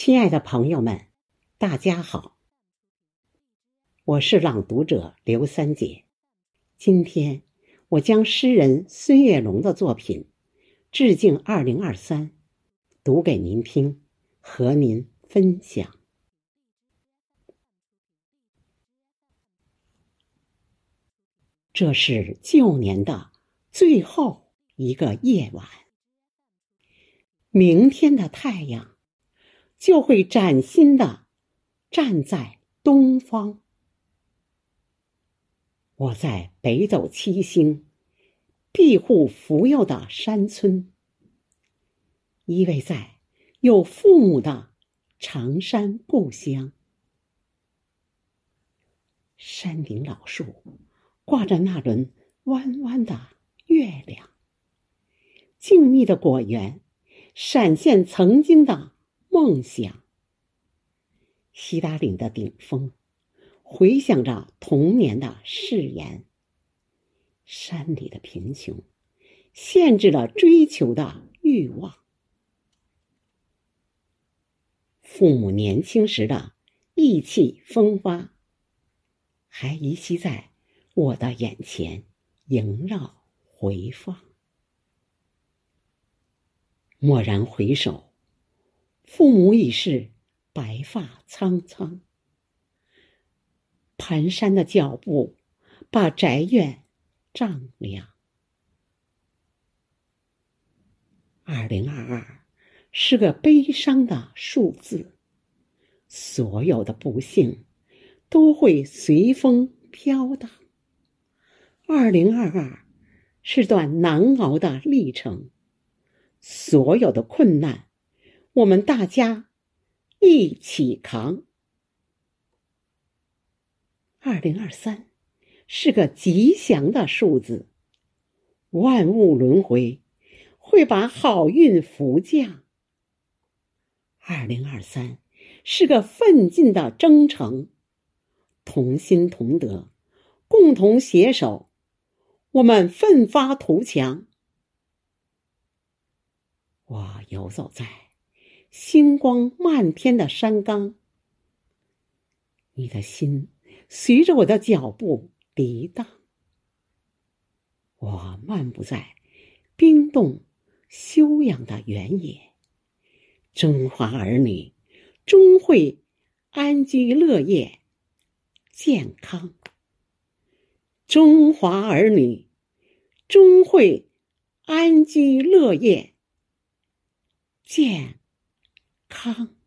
亲爱的朋友们，大家好，我是朗读者刘三姐。今天我将诗人孙月龙的作品《致敬二零二三》读给您听，和您分享。这是旧年的最后一个夜晚，明天的太阳。就会崭新的站在东方。我在北斗七星庇护扶佑的山村，依偎在有父母的长山故乡。山顶老树挂着那轮弯弯的月亮，静谧的果园闪现曾经的。梦想。西达岭的顶峰，回响着童年的誓言。山里的贫穷，限制了追求的欲望。父母年轻时的意气风发，还依稀在我的眼前萦绕回放。蓦然回首。父母已是白发苍苍，蹒跚的脚步把宅院丈量。二零二二是个悲伤的数字，所有的不幸都会随风飘荡。二零二二是段难熬的历程，所有的困难。我们大家一起扛。二零二三是个吉祥的数字，万物轮回会把好运福降。二零二三是个奋进的征程，同心同德，共同携手，我们奋发图强。我游走在。星光漫天的山岗，你的心随着我的脚步涤荡。我漫步在冰冻休养的原野，中华儿女终会安居乐业、健康。中华儿女终会安居乐业、健。康。